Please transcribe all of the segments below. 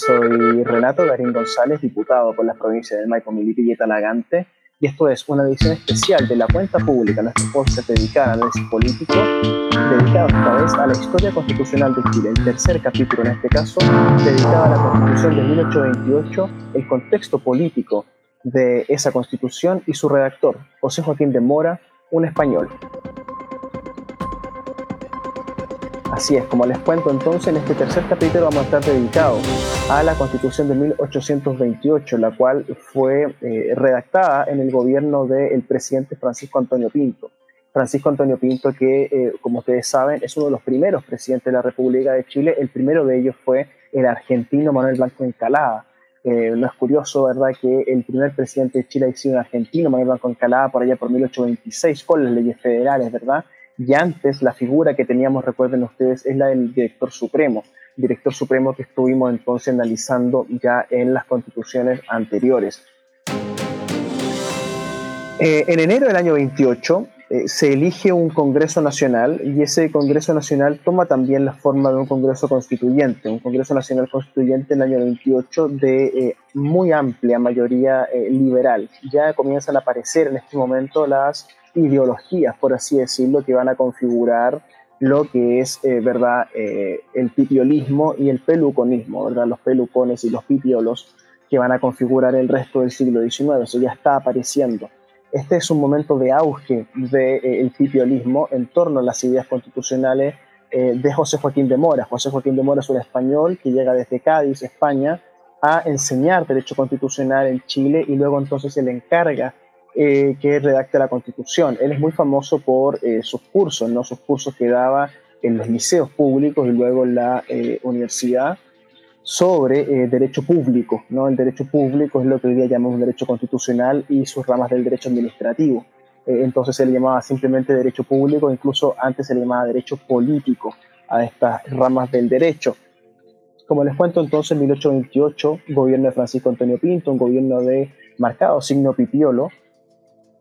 soy Renato Garín González, diputado por las provincias de Maipo, Militi y Talagante, y esto es una edición especial de la cuenta pública, nuestro podcast dedicado al análisis político, dedicado esta vez a la historia constitucional de Chile, el tercer capítulo en este caso, dedicado a la constitución de 1828, el contexto político de esa constitución y su redactor, José Joaquín de Mora, un español. Así es, como les cuento entonces, en este tercer capítulo vamos a estar dedicado a la Constitución de 1828, la cual fue eh, redactada en el gobierno del presidente Francisco Antonio Pinto. Francisco Antonio Pinto, que eh, como ustedes saben es uno de los primeros presidentes de la República de Chile, el primero de ellos fue el argentino Manuel Blanco Encalada. Eh, no es curioso, ¿verdad?, que el primer presidente de Chile haya sido un argentino, Manuel Blanco Encalada, por allá por 1826, con las leyes federales, ¿verdad? Y antes la figura que teníamos, recuerden ustedes, es la del director supremo, director supremo que estuvimos entonces analizando ya en las constituciones anteriores. Eh, en enero del año 28 eh, se elige un Congreso Nacional y ese Congreso Nacional toma también la forma de un Congreso Constituyente, un Congreso Nacional Constituyente en el año 28 de eh, muy amplia mayoría liberal. Ya comienzan a aparecer en este momento las ideologías, por así decirlo, que van a configurar lo que es, eh, ¿verdad?, eh, el pipiolismo y el peluconismo, ¿verdad?, los pelucones y los pipiolos que van a configurar el resto del siglo XIX, eso ya está apareciendo. Este es un momento de auge del de, eh, pipiolismo en torno a las ideas constitucionales de José Joaquín de Mora. José Joaquín de Mora es un español que llega desde Cádiz, España, a enseñar derecho constitucional en Chile y luego entonces se le encarga eh, que redacta la Constitución. Él es muy famoso por eh, sus cursos, ¿no? sus cursos que daba en los liceos públicos y luego en la eh, universidad sobre derecho público. ¿no? El derecho público es lo que hoy día llamamos derecho constitucional y sus ramas del derecho administrativo. entonces se le llamaba simplemente derecho público, incluso antes se le llamaba derecho político a estas ramas del derecho. Como les cuento entonces, en 1828, gobierno de Francisco Antonio Pinto, un gobierno de marcado signo pipiolo,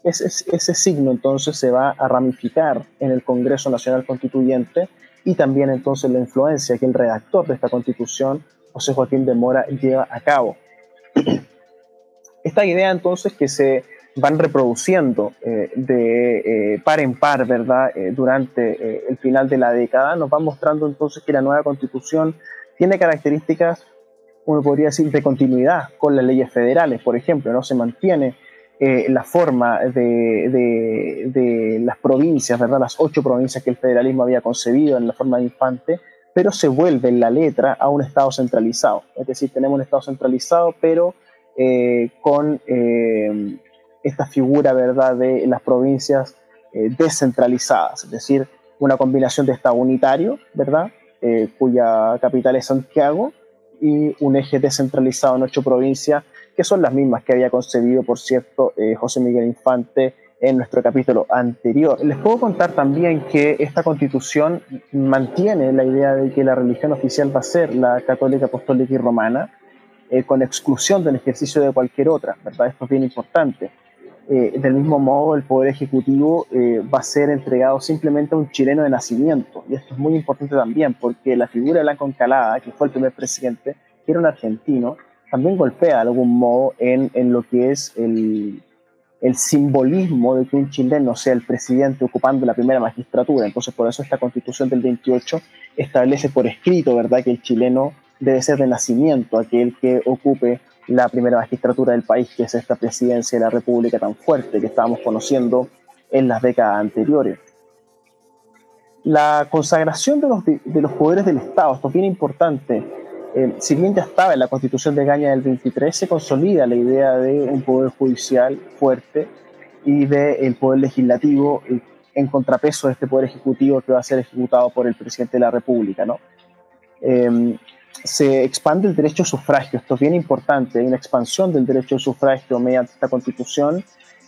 ese, signo entonces se va a ramificar en el Congreso Nacional Constituyente y también entonces la influencia que el redactor de esta constitución, José Joaquín de Mora, lleva a cabo. Esta idea entonces que se van reproduciendo eh, de eh, par en par, ¿verdad? Eh, durante el final de la década, nos va mostrando entonces que la nueva constitución tiene características, uno podría decir, de continuidad con las leyes federales, por ejemplo, no se mantiene eh, la forma de, de, las provincias, ¿verdad? Las ocho provincias que el federalismo había concebido en la forma de infante, pero se vuelve en la letra a un Estado centralizado. Es decir, tenemos un Estado centralizado, pero eh, con eh, esta figura, ¿verdad?, de las provincias descentralizadas, es decir, una combinación de Estado unitario, ¿verdad?, cuya capital es Santiago, y un eje descentralizado en ocho provincias que son las mismas que había concebido, por cierto, eh, José Miguel Infante en nuestro capítulo anterior. Les puedo contar también que esta constitución mantiene la idea de que la religión oficial va a ser la católica, apostólica y romana, eh, con exclusión del ejercicio de cualquier otra, ¿verdad? Esto es bien importante. Eh, del mismo modo, el Poder Ejecutivo va a ser entregado simplemente a un chileno de nacimiento. Y esto es muy importante también, porque la figura de Blanco Encalada, que fue el primer presidente, que era un argentino, también golpea de algún modo en, en lo que es el, el, simbolismo de que un chileno sea el presidente ocupando la primera magistratura. Entonces, por eso esta constitución del 28 establece por escrito, ¿verdad?, que el chileno debe ser de nacimiento aquel que ocupe la primera magistratura del país, que es esta presidencia de la República tan fuerte que estábamos conociendo en las décadas anteriores. La consagración de los, de los poderes del Estado, esto es bien importante, eh, si bien ya estaba en la constitución de Gaña del 23, se consolida la idea de un poder judicial fuerte y del poder legislativo eh, en contrapeso de este poder ejecutivo que va a ser ejecutado por el presidente de la República. ¿no? Em, se expande el derecho a sufragio, esto es bien importante, hay una expansión del derecho al sufragio mediante esta constitución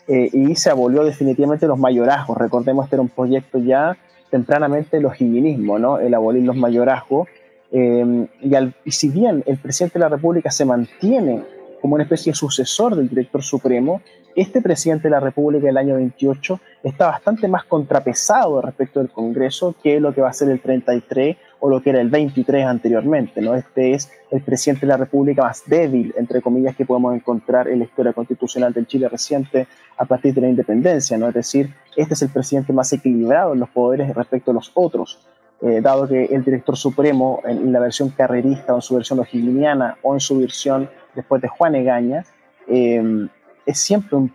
eh, y se abolió definitivamente los mayorazgos. Recordemos, este era un proyecto ya tempranamente de los higinismo, ¿no? el abolir los mayorazgos eh, y, si bien el presidente de la República se mantiene como una especie de sucesor del director supremo, este presidente de la República del año 28 está bastante más contrapesado respecto del Congreso que lo que va a ser el 33 o lo que era el 23 anteriormente. ¿no? Este es el presidente de la República más débil, entre comillas, que podemos encontrar en la historia constitucional del Chile reciente a partir de la independencia. ¿no? Es decir, este es el presidente más equilibrado en los poderes respecto a los otros. Eh, dado que el director supremo en la versión carrerista o en su versión ojiliniana o en su versión después de Juan Egaña, eh, es siempre un,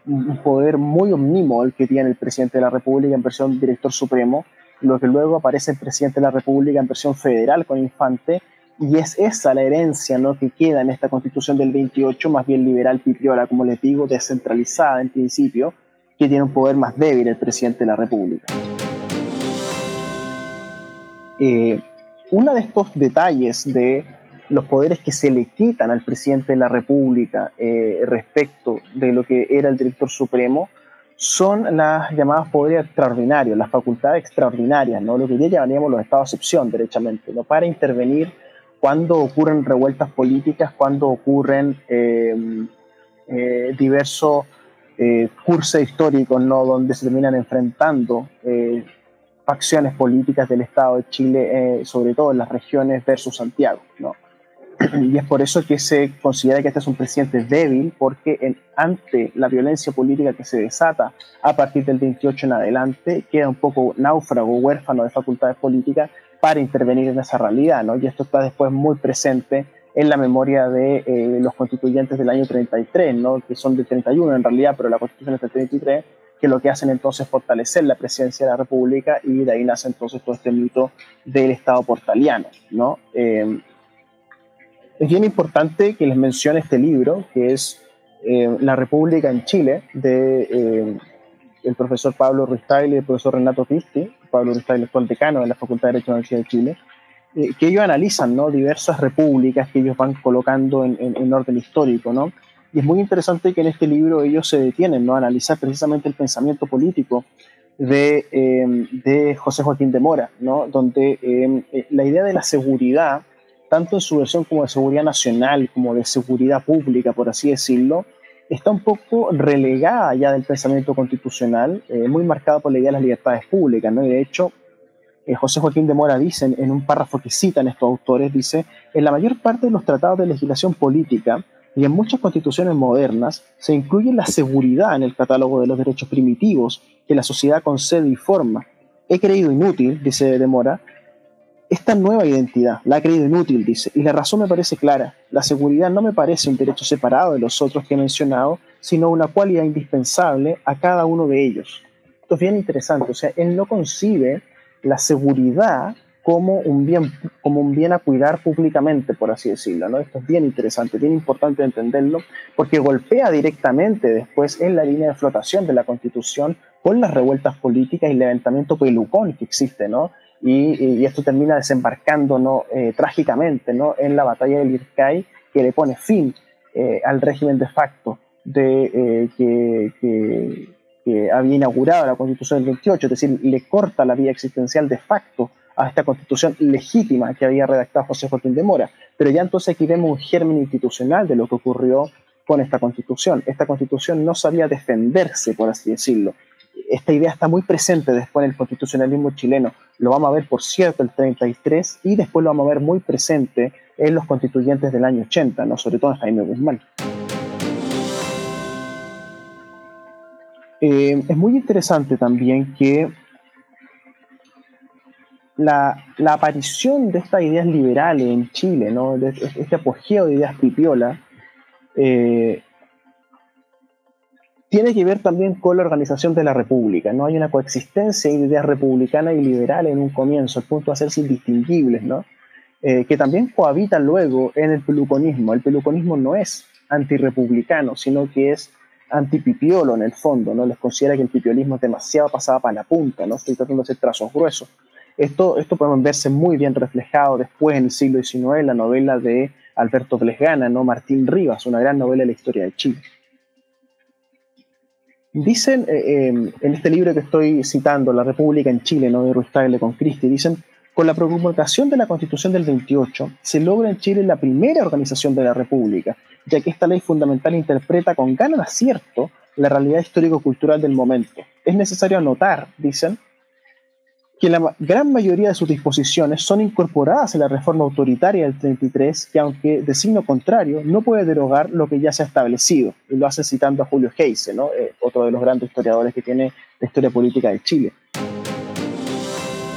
poder muy omnímodo el que tiene el presidente de la República en versión director supremo, lo que luego aparece el presidente de la República en versión federal con Infante, y es esa la herencia ¿no? que queda en esta constitución del 28, más bien liberal pitriola, como les digo, descentralizada en principio, que tiene un poder más débil el presidente de la República. Eh, uno de estos detalles de los poderes que se le quitan al presidente de la República eh, respecto de lo que era el director supremo son las llamadas poderes extraordinarios, las facultades extraordinarias, ¿no? lo que ya llamaríamos los estados de excepción, derechamente, ¿no? para intervenir cuando ocurren revueltas políticas, cuando ocurren eh, diversos cursos históricos ¿no? donde se terminan enfrentando facciones políticas del Estado de Chile, eh, sobre todo en las regiones versus Santiago. ¿no? Y es por eso que se considera que este es un presidente débil, porque ante la violencia política que se desata a partir del 28 en adelante, queda un poco náufrago, huérfano de facultades políticas para intervenir en esa realidad. ¿no? Y esto está después muy presente en la memoria de eh, los constituyentes del año 33, ¿no? que son del 31 en realidad, pero la constitución es del 33 que lo que hacen entonces es fortalecer la presidencia de la República y de ahí nace entonces todo este mito del Estado portaliano. ¿no? Eh, es bien importante que les mencione este libro, que es eh, La República en Chile, de eh, el profesor Pablo Ruistail y el profesor Renato Pisti, Pablo Ruistail actual decano de la Facultad de Derecho de la Universidad de Chile, que ellos analizan ¿no? diversas repúblicas que ellos van colocando en, en orden histórico, ¿no? Y es muy interesante que en este libro ellos se detienen ¿no? a analizar precisamente el pensamiento político de, em, de José Joaquín de Mora, ¿no? donde em, eh, la idea de la seguridad, tanto en su versión como de seguridad nacional, como de seguridad pública, por así decirlo, está un poco relegada ya del pensamiento constitucional, eh, muy marcada por la idea de las libertades públicas. ¿no? Y de hecho, eh, José Joaquín de Mora dice en un párrafo que citan estos autores, dice, en la mayor parte de los tratados de legislación política, y en muchas constituciones modernas se incluye la seguridad en el catálogo de los derechos primitivos que la sociedad concede y forma. He creído inútil, dice Demora, esta nueva identidad. La he creído inútil, dice, y la razón me parece clara. La seguridad no me parece un derecho separado de los otros que he mencionado, sino una cualidad indispensable a cada uno de ellos. Esto es bien interesante, o sea, él no concibe la seguridad como un bien, como un bien a cuidar públicamente, por así decirlo. ¿no? Esto es bien interesante, bien importante entenderlo, porque golpea directamente después en la línea de flotación de la Constitución con las revueltas políticas y el levantamiento pelucón que existe, ¿no? Y, esto termina desembarcando ¿no? Eh, trágicamente ¿no? en la batalla del Ircay, que le pone fin eh, al régimen de facto de, eh, que, que, que había inaugurado la Constitución del 28, es decir, le corta la vía existencial de facto a esta constitución legítima que había redactado José Joaquín de Mora. Pero ya entonces aquí vemos un germen institucional de lo que ocurrió con esta constitución. Esta constitución no sabía defenderse, por así decirlo. Esta idea está muy presente después en el constitucionalismo chileno. Lo vamos a ver, por cierto, el 33 y después lo vamos a ver muy presente en los constituyentes del año 80, ¿no? sobre todo en Jaime Guzmán. Eh, es muy interesante también que la, aparición de estas ideas liberales en Chile, ¿no? este apogeo de ideas pipiola, eh, tiene que ver también con la organización de la República. ¿no? Hay una coexistencia de ideas republicanas y liberales en un comienzo, al punto de hacerse indistinguibles, ¿no? Eh, que también cohabitan luego en el peluconismo. El peluconismo no es antirrepublicano, sino que es antipipiolo en el fondo. ¿no? Les considera que el pipiolismo es demasiado pasado para la punta, ¿no? estoy tratando de hacer trazos gruesos. Esto, esto podemos verse muy bien reflejado después en el siglo XIX la novela de Alberto Blesgana, ¿no? Martín Rivas, una gran novela de la historia de Chile. Dicen eh, em, en este libro que estoy citando, La República en Chile, ¿no? de Ruiz con Christie, dicen, Con la promulgación de la Constitución del 28, se logra en Chile la primera organización de la República, ya que esta ley fundamental interpreta con gran acierto la realidad histórico-cultural del momento. Es necesario anotar, dicen, que la gran mayoría de sus disposiciones son incorporadas en la reforma autoritaria del 33, que aunque de signo contrario, no puede derogar lo que ya se ha establecido, y lo hace citando a Julio Heise, ¿no? Eh, otro de los grandes historiadores que tiene la historia política de Chile.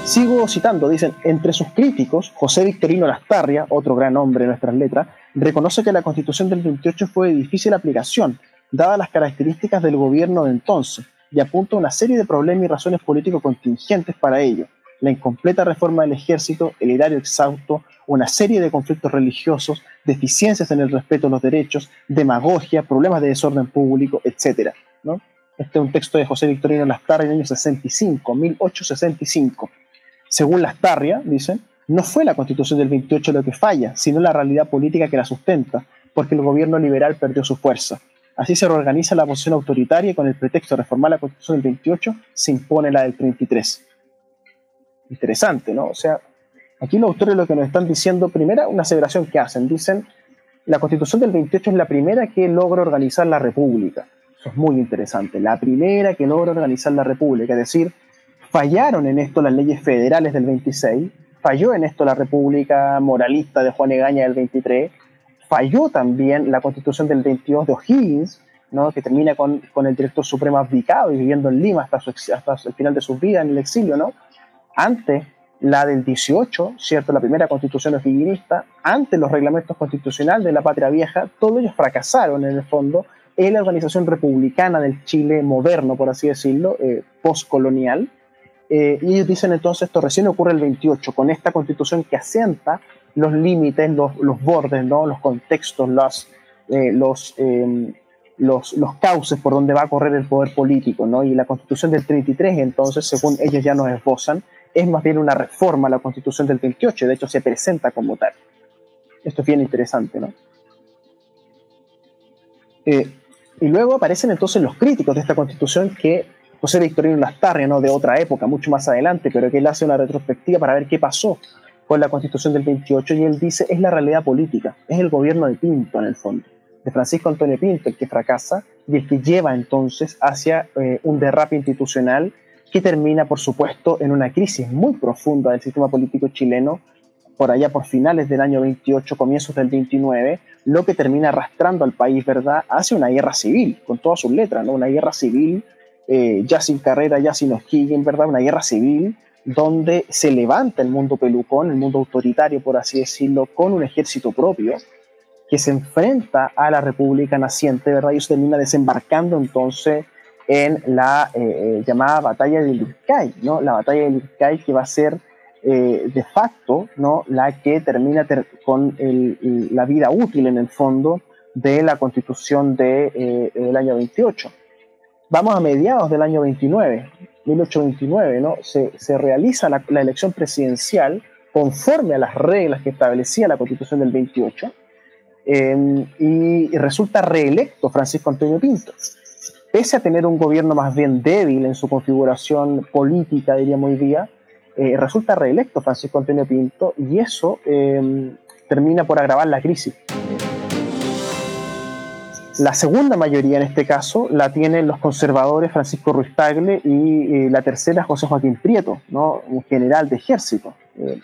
Sigo citando, dicen, entre sus críticos, José Victorino Lastarria, otro gran hombre en nuestras letras, reconoce que la constitución del 28 fue de difícil aplicación, dadas las características del gobierno de entonces, y apunta una serie de problemas y razones políticos contingentes para ello. La incompleta reforma del ejército, el erario exhausto, una serie de conflictos religiosos, deficiencias en el respeto a los derechos, demagogia, problemas de desorden público, etc. Este es un texto de José Victorino Lastarria en el año 65, 1865. Según Lastarria, dicen, no fue la constitución del 28 lo que falla, sino la realidad política que la sustenta, porque el gobierno liberal perdió su fuerza. Así se reorganiza la posición autoritaria y con el pretexto de reformar la constitución del 28 se impone la del 33. Interesante, ¿no? O sea, aquí los autores lo que nos están diciendo, primera, una aseveración que hacen, dicen, la constitución del 28 es la primera que logra organizar la república. Eso es muy interesante. La primera que logra organizar la república, es decir, Fallaron en esto las leyes federales del 26, falló en esto la República Moralista de Juan Egaña del 23, falló también la Constitución del 22 de O'Higgins, ¿no? que termina con, con, el director supremo abdicado y viviendo en Lima hasta, hasta el final de su vida en el exilio, ¿no? Antes la del 18, ¿cierto? La primera constitución o'higginista, antes los reglamentos constitucionales de la patria vieja, todos ellos fracasaron en el fondo en la organización republicana del Chile moderno, por así decirlo, eh, postcolonial, eh, y ellos dicen entonces, esto recién ocurre el 28, con esta constitución que asienta los límites, los, los bordes, ¿no? los contextos, los, eh, los, em, los, los, cauces por donde va a correr el poder político. ¿no? Y la constitución del 33, entonces, según ellos ya nos esbozan, es más bien una reforma a la constitución del 28, de hecho se presenta como tal. Esto es bien interesante, ¿no? Eh, y luego aparecen entonces los críticos de esta constitución que José Victorino Lastarria, ¿no? de otra época, mucho más adelante, pero que él hace una retrospectiva para ver qué pasó con la constitución del 28 y él dice es la realidad política, es el gobierno de Pinto en el fondo, de Francisco Antonio Pinto el que fracasa y el que lleva entonces hacia eh, un derrape institucional que termina, por supuesto, en una crisis muy profunda del sistema político chileno por allá por finales del año 28, comienzos del 29, lo que termina arrastrando al país, ¿verdad?, hacia una guerra civil, con todas sus letras, ¿no? Una guerra civil eh, ya sin carrera, ya sin O'Higgins, ¿verdad? Una guerra civil donde se levanta el mundo pelucón, el mundo autoritario, por así decirlo, con un ejército propio que se enfrenta a la República naciente, ¿verdad? Y eso termina desembarcando entonces en la eh, eh, llamada batalla de Lircay, ¿no? La batalla de Lircay que va a ser de facto, ¿no? La que termina con la vida útil en el fondo de la constitución de, del año 28 vamos a mediados del año 29, 1829, ¿no? Se, se realiza la, elección presidencial conforme a las reglas que establecía la constitución del 28 em, y, resulta reelecto Francisco Antonio Pinto. Pese a tener un gobierno más bien débil en su configuración política, diríamos hoy día, eh, resulta reelecto Francisco Antonio Pinto y eso em, termina por agravar la crisis. La segunda mayoría en este caso la tienen los conservadores Francisco Ruiz Tagle y la tercera José Joaquín Prieto, un general de ejército. Eh,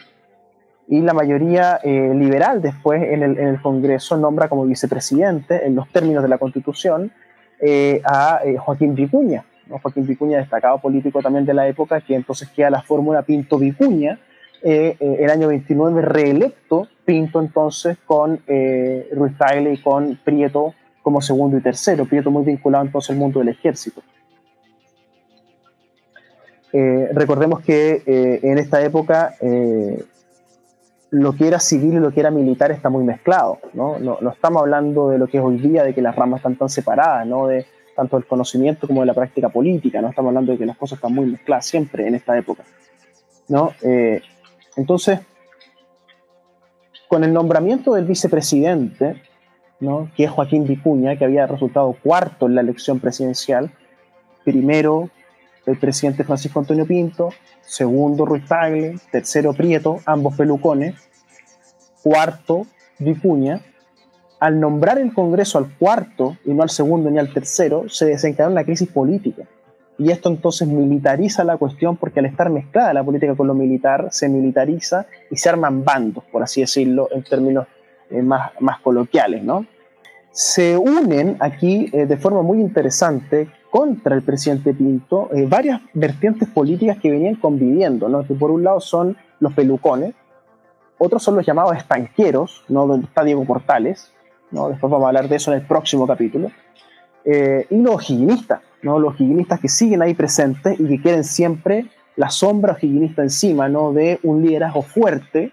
y la mayoría eh, liberal después en el, Congreso nombra como vicepresidente, en los términos de la Constitución, eh, a Joaquín Vicuña. Joaquín Vicuña, destacado político también de la época, que entonces queda la fórmula Pinto-Vicuña, el año 29 reelecto Pinto entonces con Ruiz Tagle y con Prieto como segundo y tercero, Prieto muy vinculado entonces al mundo del ejército. Eh, recordemos que eh, en esta época eh, lo que era civil y lo que era militar está muy mezclado, ¿no? ¿no? estamos hablando de lo que es hoy día, de que las ramas están tan separadas, ¿no? de tanto del conocimiento como de la práctica política, no estamos hablando de que las cosas están muy mezcladas siempre en esta época. ¿no? entonces, con el nombramiento del vicepresidente, que es Joaquín Vicuña, que había resultado cuarto en la elección presidencial, primero el presidente Francisco Antonio Pinto, segundo Ruiz Tagle, tercero Prieto, ambos pelucones, cuarto Vicuña. Al nombrar el Congreso al cuarto y no al segundo ni al tercero, se desencadenó una crisis política. Y esto entonces militariza la cuestión porque al estar mezclada la política con lo militar, se militariza y se arman bandos, por así decirlo, en términos eh, más, más coloquiales, ¿no? Se unen aquí eh, de forma muy interesante contra el presidente Pinto eh, varias vertientes políticas que venían conviviendo, ¿no? que por un lado son los pelucones, otros son los llamados estanqueros, ¿no? donde está Diego Portales, ¿no? después vamos a hablar de eso en el próximo capítulo, eh, y los higienistas, ¿no? los higienistas que siguen ahí presentes y que quieren siempre la sombra higuinista encima ¿no? de un liderazgo fuerte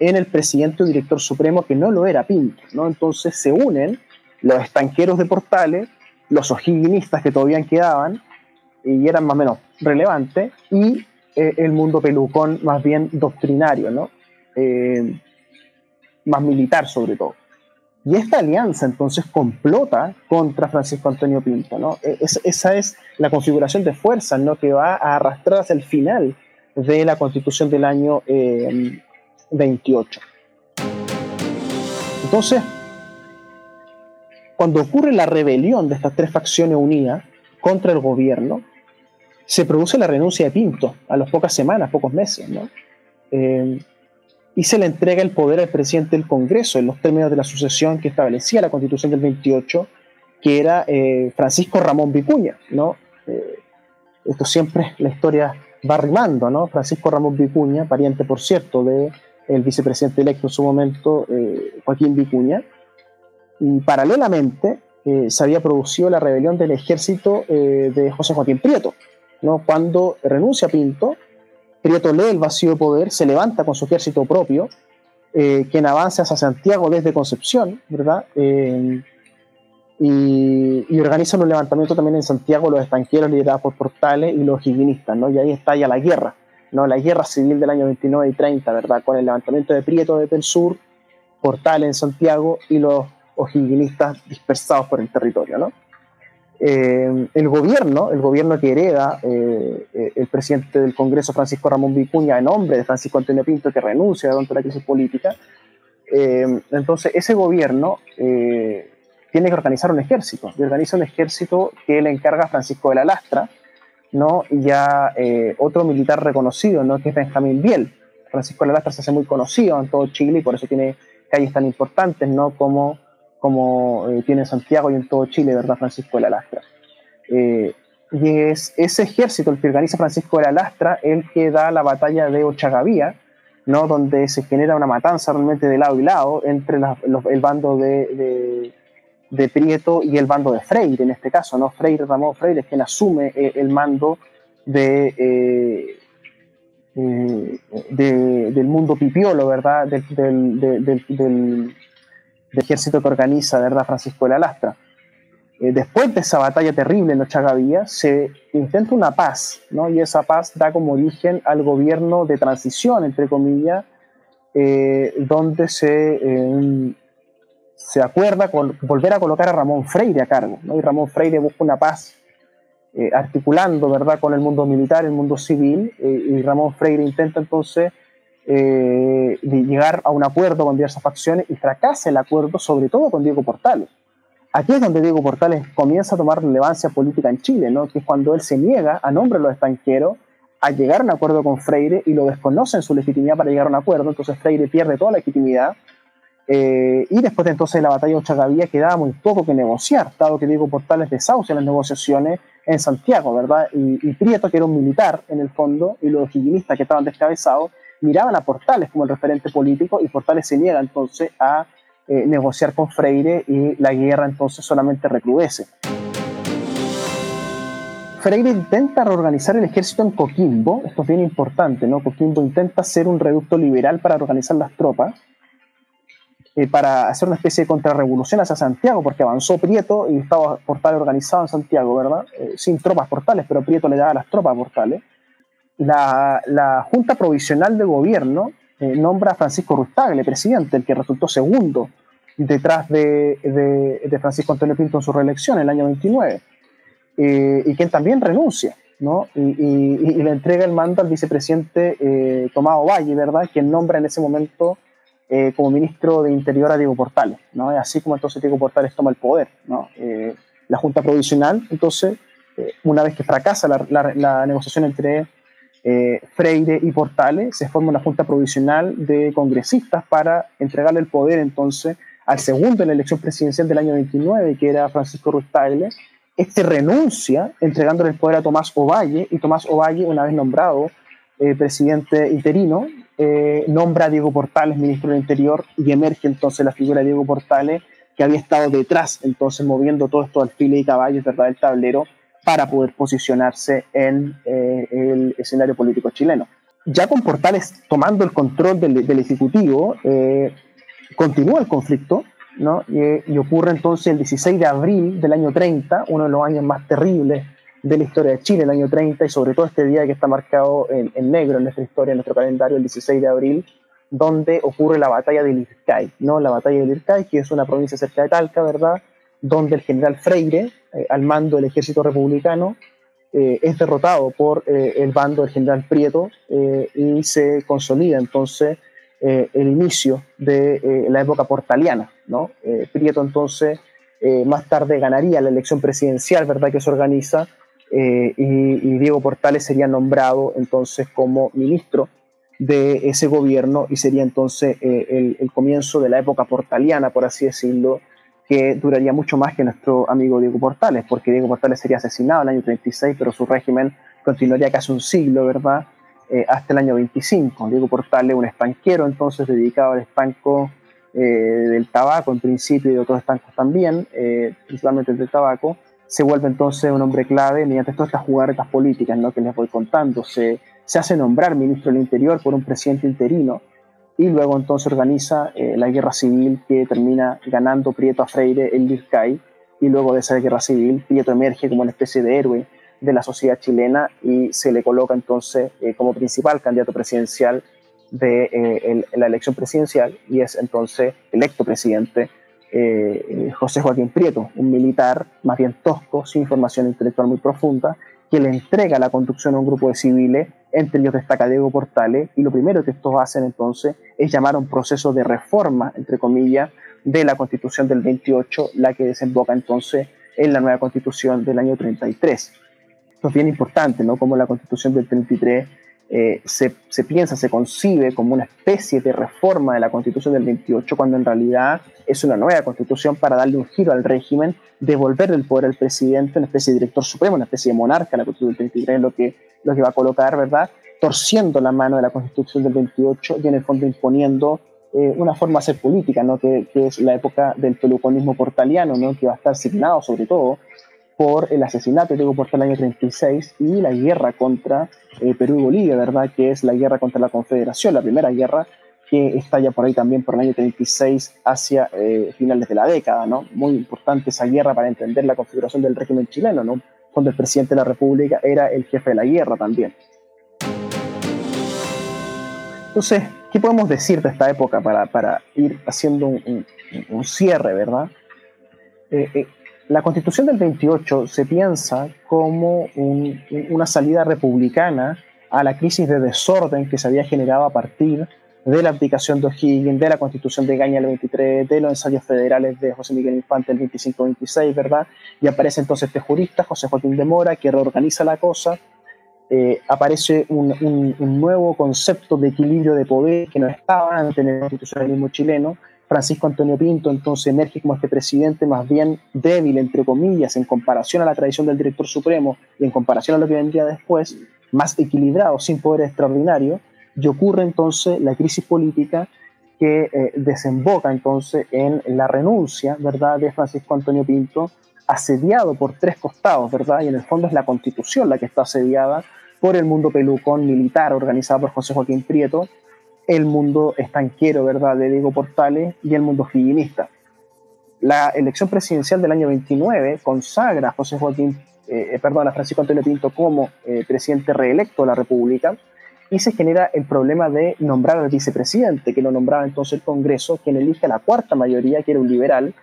en el presidente o director supremo que no lo era Pinto. ¿no? Entonces se unen los estanqueros de Portales los ojiguinistas que todavía quedaban y eran más o menos relevantes, y eh, el mundo pelucón más bien doctrinario, ¿no? Eh, más militar sobre todo. Y esta alianza entonces complota contra Francisco Antonio Pinto, ¿no? E, esa es la configuración de fuerzas, ¿no? Que va a arrastrar hasta el final de la constitución del año 28. Eh, entonces, cuando ocurre la rebelión de estas tres facciones unidas contra el gobierno, se produce la renuncia de Pinto a las pocas semanas, pocos meses, ¿no? Eh, y se le entrega el poder al presidente del Congreso en los términos de la sucesión que establecía la Constitución del 28, que era eh, Francisco Ramón Vicuña, ¿no? Eh, esto siempre la historia va rimando, ¿no? Francisco Ramón Vicuña, pariente, por cierto, del el vicepresidente electo en su momento, Joaquín Vicuña, y paralelamente eh, se había producido la rebelión del ejército eh, de José Joaquín Prieto. ¿no? Cuando renuncia Pinto, Prieto lee el vacío de poder, se levanta con su ejército propio, eh, quien avanza hacia Santiago desde Concepción, ¿verdad? Y, organiza un levantamiento también en Santiago, los estanqueros liderados por Portales y los higuinistas, ¿no? Y ahí está ya la guerra, ¿no? La guerra civil del año 29 y 30, ¿verdad? Con el levantamiento de Prieto de Sur, Portales en Santiago y los higuinistas dispersados por el territorio. ¿no? Eh, el gobierno, el gobierno que hereda eh, eh, el presidente del Congreso, Francisco Ramón Vicuña, en nombre de Francisco Antonio Pinto, que renuncia durante la crisis política, entonces ese gobierno tiene que organizar un ejército, y organiza un ejército que le encarga Francisco de la Lastra, ¿no? y ya otro militar reconocido, ¿no? que es Benjamín Biel. Francisco de la Lastra se hace muy conocido en todo Chile y por eso tiene calles tan importantes ¿no? como como eh, tiene Santiago y en todo Chile, ¿verdad? Francisco de la Lastra. Eh, y es ese ejército, el que organiza Francisco de la Lastra, el que da la batalla de Ochagavía, ¿no? donde se genera una matanza realmente de lado y lado entre el bando de, Prieto y el bando de Freire, en este caso, ¿no? Freire, Ramón Freire, es quien asume eh, el mando de, del mundo pipiolo, ¿verdad? del, del ejército que organiza, ¿verdad?, Francisco de la Lastra. Eh, después de esa batalla terrible en Ochagavía, se intenta una paz, ¿no? Y esa paz da como origen al gobierno de transición, entre comillas, eh, donde se, eh, se acuerda con volver a colocar a Ramón Freire a cargo, ¿no? Y Ramón Freire busca una paz articulando, ¿verdad?, con el mundo militar, el mundo civil, y Ramón Freire intenta entonces eh, de llegar a un acuerdo con diversas facciones y fracasa el acuerdo, sobre todo con Diego Portales. Aquí es donde Diego Portales comienza a tomar relevancia política en Chile, ¿no? que es cuando él se niega, a nombre de los extranjeros, a llegar a un acuerdo con Freire y lo desconoce en su legitimidad para llegar a un acuerdo, entonces Freire pierde toda la legitimidad. Eh, y después de entonces la batalla de Ochagavía quedaba muy poco que negociar, dado que Diego Portales desahucia las negociaciones en Santiago, ¿verdad? Y, Prieto, que era un militar en el fondo, y los higuinistas que estaban descabezados, miraban a Portales como el referente político y Portales se niega entonces a eh, negociar con Freire y la guerra entonces solamente recrudece. Freire intenta reorganizar el ejército en Coquimbo, esto es bien importante, ¿no? Coquimbo intenta ser un reducto liberal para organizar las tropas, eh, para hacer una especie de contrarrevolución hacia Santiago, porque avanzó Prieto y estaba Portales organizado en Santiago, ¿verdad? Eh, sin tropas Portales, pero Prieto le daba las tropas Portales la, Junta Provisional de Gobierno eh, nombra a Francisco Rustagle presidente, el que resultó segundo detrás de, Francisco Antonio Pinto en su reelección en el año 29, eh, y quien también renuncia. ¿no? Y, le entrega el mando al vicepresidente eh, Tomás Ovalle, ¿verdad? Quien nombra en ese momento eh, como ministro de Interior a Diego Portales, ¿no? Así como entonces Diego Portales toma el poder. Eh, la Junta Provisional, entonces, una vez que fracasa la, negociación entre Freire y Portales, se forma una Junta Provisional de congresistas para entregarle el poder entonces al segundo en la elección presidencial del año 29, que era Francisco Ruiz este renuncia entregándole el poder a Tomás Ovalle y Tomás Ovalle, una vez nombrado eh, presidente interino, eh, nombra a Diego Portales ministro del Interior y emerge entonces la figura de Diego Portales que había estado detrás, entonces moviendo todo esto al file y caballos ¿verdad? del tablero para poder posicionarse en eh, el escenario político chileno. Ya con Portales tomando el control del, Ejecutivo, continúa el conflicto, y, ocurre entonces el 16 de abril del año 30, uno de los años más terribles de la historia de Chile, el año 30, y sobre todo este día que está marcado en, negro en nuestra historia, en nuestro calendario, el 16 de abril, donde ocurre la batalla de Lircay, ¿no? La batalla de Lircay, que es una provincia cerca de Talca, ¿verdad? Donde el general Freire, eh, al mando del ejército republicano, eh, es derrotado por eh, el bando del general Prieto y se consolida entonces eh, el inicio de eh, la época portaliana. ¿no? Eh, Prieto entonces más tarde ganaría la elección presidencial ¿verdad? que se organiza y, Diego Portales sería nombrado entonces como ministro de ese gobierno y sería entonces el, el, comienzo de la época portaliana, por así decirlo, que duraría mucho más que nuestro amigo Diego Portales, porque Diego Portales sería asesinado en el año 36, pero su régimen continuaría casi un siglo, ¿verdad? Eh, hasta el año 25. Diego Portales, un estanquero entonces dedicado al estanco eh, del tabaco en principio y de otros estancos también, eh, principalmente el del tabaco, se vuelve entonces un hombre clave mediante todas estas jugaretas políticas ¿no? que les voy contando. Se, se hace nombrar ministro del Interior por un presidente interino y luego entonces organiza la guerra civil que termina ganando Prieto a Freire en Lircay y luego de esa guerra civil Prieto emerge como una especie de héroe de la sociedad chilena y se le coloca entonces eh, como principal candidato presidencial de eh, la elección presidencial y es entonces electo presidente eh, José Joaquín Prieto, un militar más bien tosco, sin formación intelectual muy profunda, que le entrega la conducción a un grupo de civiles, entre ellos destaca Diego Portales, y lo primero que estos hacen entonces es llamar a un proceso de reforma, entre comillas, de la constitución del 28, la que desemboca entonces en la nueva constitución del año 33 esto es bien importante, ¿no? Como la constitución del 33 eh, se, se, piensa, se concibe como una especie de reforma de la constitución del 28, cuando en realidad es una nueva constitución para darle un giro al régimen, devolver el poder al presidente, una especie de director supremo, una especie de monarca, la constitución del 33 es lo que, lo que va a colocar, ¿verdad? Torciendo la mano de la constitución del 28 y en el fondo imponiendo eh, una forma de hacer política, ¿no? Que, que, es la época del peluconismo portaliano, ¿no? que va a estar signado sobre todo por el asesinato de Diego Portal el año 36 y la guerra contra eh, Perú y Bolivia, ¿verdad? Que es la guerra contra la Confederación, la primera guerra que estalla por ahí también por el año 36 hacia eh, finales de la década, ¿no? Muy importante esa guerra para entender la configuración del régimen chileno, ¿no? Cuando el presidente de la República era el jefe de la guerra también. Entonces, ¿qué podemos decir de esta época para, para ir haciendo un, un, cierre, verdad? Eh, la constitución del 28 se piensa como una salida republicana a la crisis de desorden que se había generado a partir de la abdicación de O'Higgins, de la constitución de Gaña el 23, de los ensayos federales de José Miguel Infante el 25-26, ¿verdad? Y aparece entonces este jurista, José Joaquín de Mora, que reorganiza la cosa. Eh, aparece un, un, nuevo concepto de equilibrio de poder que no estaba antes en el constitucionalismo chileno, Francisco Antonio Pinto entonces emerge como este presidente más bien débil, entre comillas, en comparación a la tradición del director supremo y en comparación a lo que vendría después, más equilibrado, sin poder extraordinario, y ocurre entonces la crisis política que eh, desemboca entonces en la renuncia, ¿verdad?, de Francisco Antonio Pinto, asediado por tres costados, ¿verdad? Y en el fondo es la constitución la que está asediada por el mundo pelucón militar organizado por José Joaquín Prieto, el mundo estanquero, ¿verdad?, de Diego Portales y el mundo higinista. La elección presidencial del año 29 consagra a José Joaquín, eh, eh, perdón, a Francisco Antonio Pinto como eh, presidente reelecto de la República y se genera el problema de nombrar al vicepresidente, que lo nombraba entonces el Congreso, quien elige a la cuarta mayoría, que era un liberal,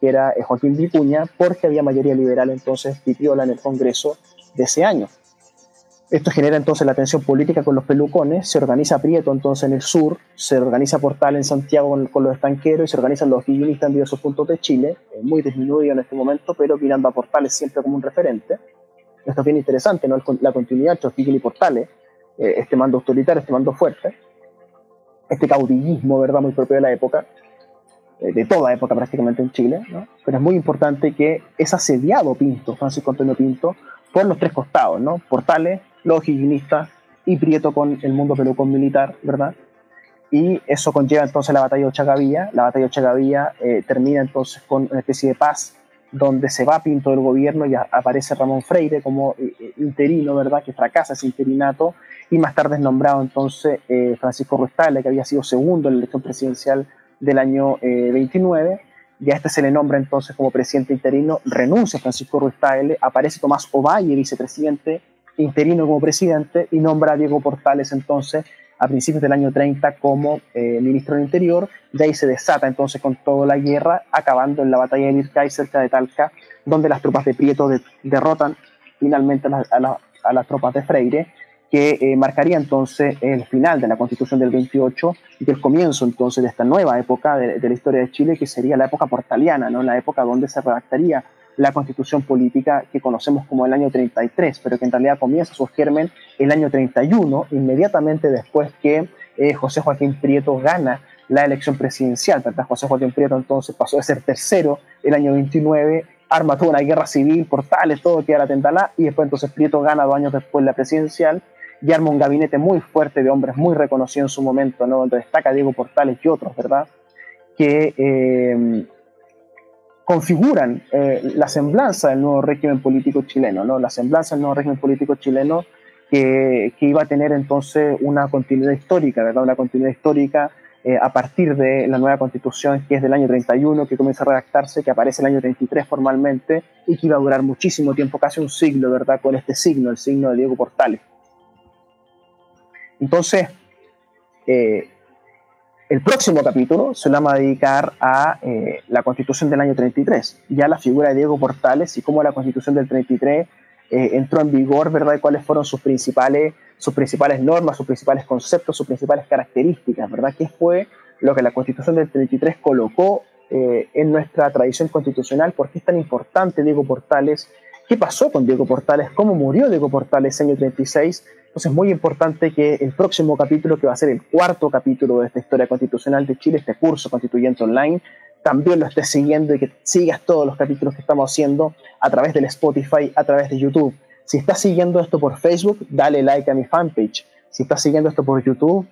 que era Joaquín Vicuña, porque había mayoría liberal entonces Pipiola en el Congreso de ese año. Esto genera entonces la tensión política con los pelucones, se organiza Prieto entonces en el sur, se organiza Portal en Santiago con, los estanqueros y se organizan los guionistas en diversos puntos de Chile, eh, muy disminuido en este momento, pero mirando a Portales siempre como un referente. Esto es bien interesante, ¿no? la continuidad entre O'Higgins y Portales, eh, este mando autoritario, este mando fuerte, este caudillismo, ¿verdad?, muy propio de la época, eh, de toda época prácticamente en Chile, ¿no? pero es muy importante que es asediado Pinto, Francisco Antonio Pinto, por los tres costados, ¿no? Portales, los higienistas y Prieto con el mundo pelucón militar, ¿verdad? Y eso conlleva entonces la batalla de Ochagavía. La batalla de Ochagavía eh, termina entonces con una especie de paz donde se va Pinto del gobierno y aparece Ramón Freire como eh, eh, interino, ¿verdad? Que fracasa ese interinato y más tarde es nombrado entonces Francisco Ruestale, que había sido segundo en la elección presidencial del año 29 y a este se le nombra entonces como presidente interino, renuncia Francisco Ruestale, aparece Tomás Ovalle, vicepresidente, interino como presidente y nombra a Diego Portales entonces a principios del año 30 como eh, ministro del Interior. De ahí se desata entonces con toda la guerra, acabando en la batalla de Mircay cerca de Talca, donde las tropas de Prieto derrotan finalmente a, las tropas de Freire, que eh, marcaría entonces el final de la constitución del 28 y el comienzo entonces de esta nueva época de, de la historia de Chile, que sería la época portaliana, ¿no? la época donde se redactaría la constitución política que conocemos como el año 33, pero que en realidad comienza su germen el año 31, inmediatamente después que eh, José Joaquín Prieto gana la elección presidencial. ¿verdad? José Joaquín Prieto entonces pasó de ser tercero el año 29, arma toda una guerra civil, portales, todo queda la tentalá, y después entonces Prieto gana dos años después la presidencial y arma un gabinete muy fuerte de hombres muy reconocidos en su momento, ¿no? donde destaca Diego Portales y otros, ¿verdad? Que eh, configuran eh, la semblanza del nuevo régimen político chileno, ¿no? la semblanza del nuevo régimen político chileno que, que iba a tener entonces una continuidad histórica, ¿verdad? una continuidad histórica eh, a partir de la nueva constitución que es del año 31, que comienza a redactarse, que aparece el año 33 formalmente y que iba a durar muchísimo tiempo, casi un siglo, ¿verdad? Con este signo, el signo de Diego Portales. Entonces, eh, el próximo capítulo se lo vamos a dedicar a eh, la constitución del año 33, ya la figura de Diego Portales y cómo la constitución del 33 eh, entró en vigor, ¿verdad? Y cuáles fueron sus principales, sus principales normas, sus principales conceptos, sus principales características, ¿verdad? ¿Qué fue lo que la constitución del 33 colocó eh, en nuestra tradición constitucional? ¿Por qué es tan importante Diego Portales? ¿Qué pasó con Diego Portales? ¿Cómo murió Diego Portales en el 36? Entonces es muy importante que el próximo capítulo, que va a ser el cuarto capítulo de esta historia constitucional de Chile, este curso constituyente online, también lo estés siguiendo y que sigas todos los capítulos que estamos haciendo a través del Spotify, a través de YouTube. Si estás siguiendo esto por Facebook, dale like a mi fanpage. Si estás siguiendo esto por YouTube,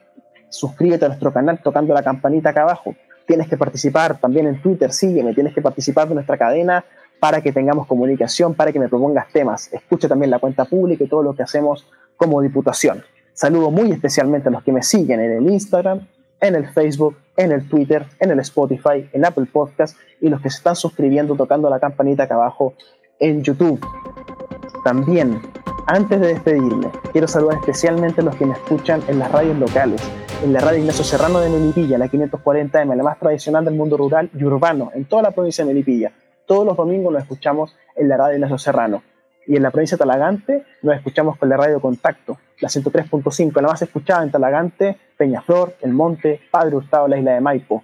suscríbete a nuestro canal tocando la campanita acá abajo. Tienes que participar también en Twitter, sígueme, tienes que participar de nuestra cadena para que tengamos comunicación, para que me propongas temas. Escucha también la cuenta pública y todo lo que hacemos como diputación. Saludo muy especialmente a los que me siguen en el Instagram, en el Facebook, en el Twitter, en el Spotify, en Apple Podcast y los que se están suscribiendo tocando la campanita acá abajo en YouTube. También, antes de despedirme, quiero saludar especialmente a los que me escuchan en las radios locales, en la radio Ignacio Serrano de Melipilla, la 540M, la más tradicional del mundo rural y urbano, en toda la provincia de Melipilla. Todos los domingos lo escuchamos en la radio Ignacio Serrano y en la provincia de Talagante nos escuchamos con la radio Contacto, la 103.5, la más escuchada en Talagante, Peñaflor, El Monte, Padre Hurtado, la isla de Maipo.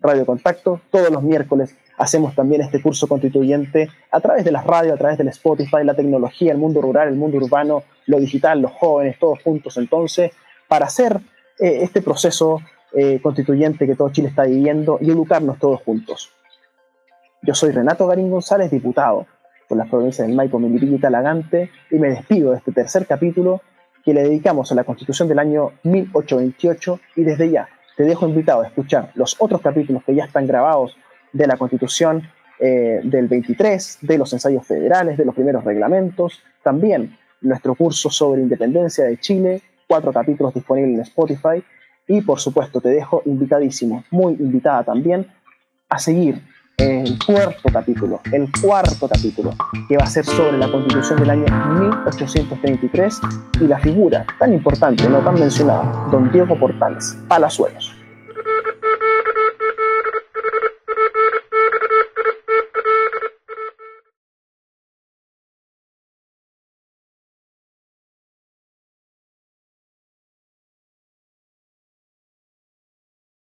Radio Contacto, todos los miércoles hacemos también este curso constituyente a través de las radios, a través del Spotify, la tecnología, el mundo rural, el mundo urbano, lo digital, los jóvenes, todos juntos entonces, para hacer eh, este proceso eh, constituyente que todo Chile está viviendo y educarnos todos juntos. Yo soy Renato Garín González, diputado por las provincias del Maipo, Melipilla y Talagante, y me despido de este tercer capítulo que le dedicamos a la Constitución del año 1828 y desde ya te dejo invitado a escuchar los otros capítulos que ya están grabados de la Constitución eh, del 23, de los ensayos federales, de los primeros reglamentos, también nuestro curso sobre independencia de Chile, cuatro capítulos disponibles en Spotify y por supuesto te dejo invitadísimo, muy invitada también a seguir el cuarto capítulo, el cuarto capítulo, que va a ser sobre la constitución del año 1833 y la figura tan importante, no tan mencionada, don Diego Portales, Palazuelos.